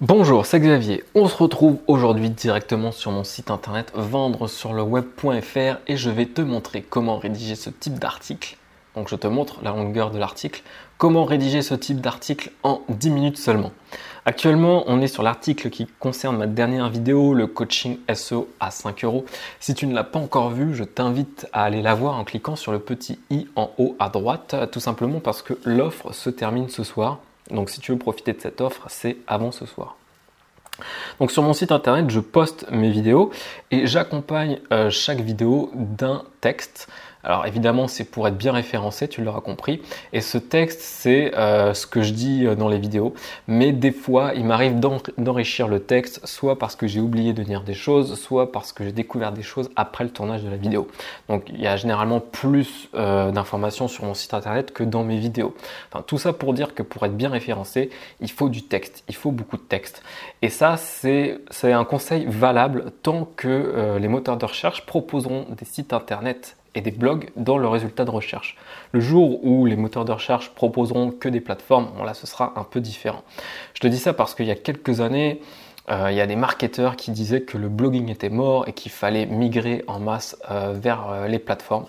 Bonjour, c'est Xavier. On se retrouve aujourd'hui directement sur mon site internet vendre sur le web.fr et je vais te montrer comment rédiger ce type d'article. Donc je te montre la longueur de l'article, comment rédiger ce type d'article en 10 minutes seulement. Actuellement, on est sur l'article qui concerne ma dernière vidéo, le coaching SEO à 5 euros. Si tu ne l'as pas encore vu, je t'invite à aller la voir en cliquant sur le petit i en haut à droite, tout simplement parce que l'offre se termine ce soir. Donc si tu veux profiter de cette offre, c'est avant ce soir. Donc sur mon site internet, je poste mes vidéos et j'accompagne euh, chaque vidéo d'un texte alors évidemment, c'est pour être bien référencé, tu l'auras compris. Et ce texte, c'est euh, ce que je dis euh, dans les vidéos. Mais des fois, il m'arrive d'enrichir le texte, soit parce que j'ai oublié de dire des choses, soit parce que j'ai découvert des choses après le tournage de la vidéo. Donc il y a généralement plus euh, d'informations sur mon site internet que dans mes vidéos. Tout ça pour dire que pour être bien référencé, il faut du texte, il faut beaucoup de texte. Et ça, c'est un conseil valable tant que les moteurs de recherche proposeront des sites internet et des blogs dans le résultat de recherche. Le jour où les moteurs de recherche proposeront que des plateformes, là ce sera un peu différent. Je te dis ça parce qu'il y a quelques années, euh, il y a des marketeurs qui disaient que le blogging était mort et qu'il fallait migrer en masse euh, vers euh, les plateformes.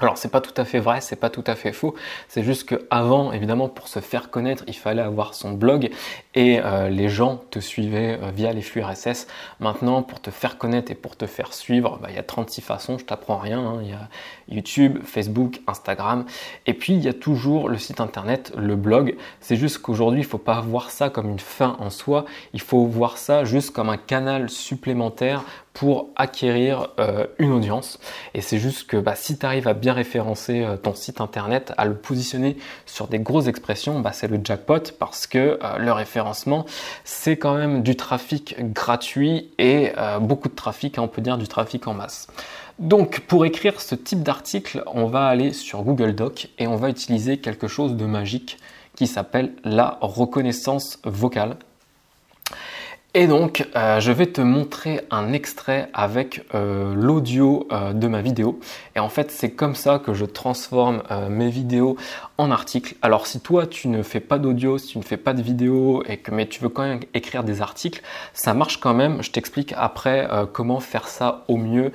Alors c'est pas tout à fait vrai, c'est pas tout à fait faux. C'est juste que avant, évidemment, pour se faire connaître, il fallait avoir son blog et euh, les gens te suivaient euh, via les flux RSS. Maintenant, pour te faire connaître et pour te faire suivre, bah, il y a 36 façons. Je t'apprends rien. Hein. Il y a YouTube, Facebook, Instagram, et puis il y a toujours le site internet, le blog. C'est juste qu'aujourd'hui, il faut pas voir ça comme une fin en soi. Il faut voir ça juste comme un canal supplémentaire pour acquérir euh, une audience. Et c'est juste que bah, si tu arrives à bien référencer euh, ton site internet, à le positionner sur des grosses expressions, bah, c'est le jackpot parce que euh, le référencement, c'est quand même du trafic gratuit et beaucoup de trafic, hein, on peut dire du trafic en masse. Donc pour écrire ce type d'article, on va aller sur Google Doc et on va utiliser quelque chose de magique qui s'appelle la reconnaissance vocale. Et donc, euh, je vais te montrer un extrait avec euh, l'audio euh, de ma vidéo. Et en fait, c'est comme ça que je transforme mes vidéos en articles. Alors, si toi, tu ne fais pas d'audio, si tu ne fais pas de vidéo, et que mais tu veux quand même écrire des articles, ça marche quand même. Je t'explique après comment faire ça au mieux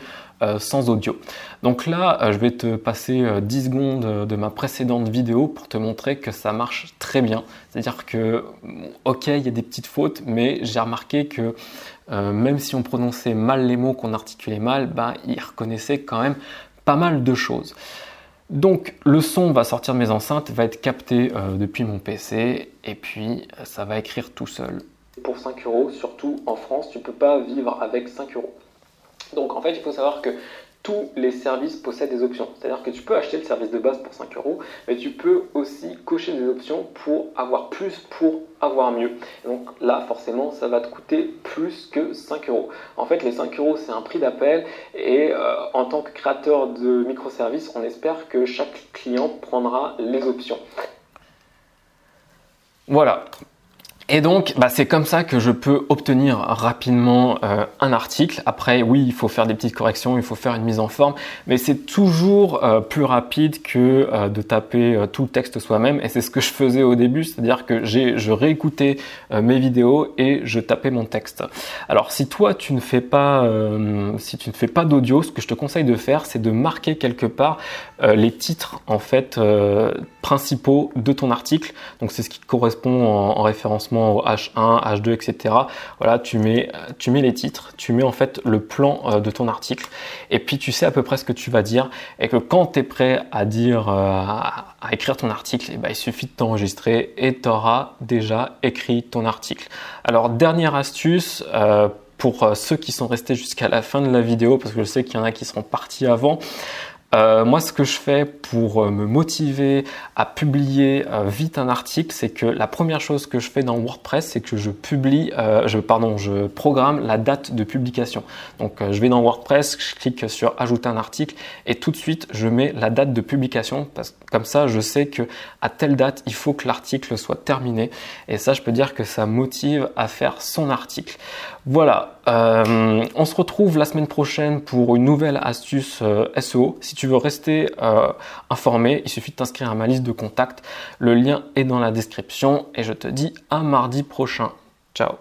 sans audio. Donc là, euh, je vais te passer 10 euh, secondes de ma précédente vidéo pour te montrer que ça marche très bien. C'est-à-dire que, ok, il y a des petites fautes, mais j'ai remarqué que même si on prononçait mal les mots, qu'on articulait mal, bah, il reconnaissait quand même pas mal de choses. Donc le son va sortir de mes enceintes, va être capté depuis mon PC et puis ça va écrire tout seul. Pour 5 euros, surtout en France, tu peux pas vivre avec 5 euros. Donc en fait, il faut savoir que tous les services possèdent des options. C'est-à-dire que tu peux acheter le service de base pour 5 euros, mais tu peux aussi cocher des options pour avoir plus, pour avoir mieux. donc là, forcément, ça va te coûter plus que 5 euros. En fait, les 5 euros, c'est un prix d'appel et euh, en tant que créateur de microservices, on espère que chaque client prendra les options. Voilà, et donc, bah, c'est comme ça que je peux obtenir rapidement euh, un article. Après, oui, il faut faire des petites corrections, il faut faire une mise en forme, mais c'est toujours euh, plus rapide que euh, de taper tout le texte soi-même. Et c'est ce que je faisais au début, c'est-à-dire que je réécoutais mes vidéos et je tapais mon texte. Alors, si toi tu ne fais pas, si tu ne fais pas d'audio, ce que je te conseille de faire, c'est de marquer quelque part les titres en fait principaux de ton article. Donc, c'est ce qui correspond en référencement au H1, H2, etc. Voilà, tu mets, tu mets les titres, tu mets en fait le plan euh, de ton article, et puis tu sais à peu près ce que tu vas dire, et que quand tu es prêt à dire, euh, à, écrire ton article, eh ben, il suffit de t'enregistrer et tu auras déjà écrit ton article. Alors, dernière astuce, euh, pour ceux qui sont restés jusqu'à la fin de la vidéo, parce que je sais qu'il y en a qui seront partis avant, euh, moi, ce que je fais pour euh, me motiver à publier euh, vite un article, c'est que la première chose que je fais dans WordPress, c'est que je publie, je, pardon, je programme la date de publication. Donc, je vais dans WordPress, je clique sur ajouter un article et tout de suite, je mets la date de publication parce que comme ça, je sais que à telle date, il faut que l'article soit terminé. Et ça, je peux dire que ça motive à faire son article. Voilà. on se retrouve la semaine prochaine pour une nouvelle astuce SEO. Tu veux rester euh, informé, il suffit de t'inscrire à ma liste de contacts. Le lien est dans la description et je te dis à mardi prochain. Ciao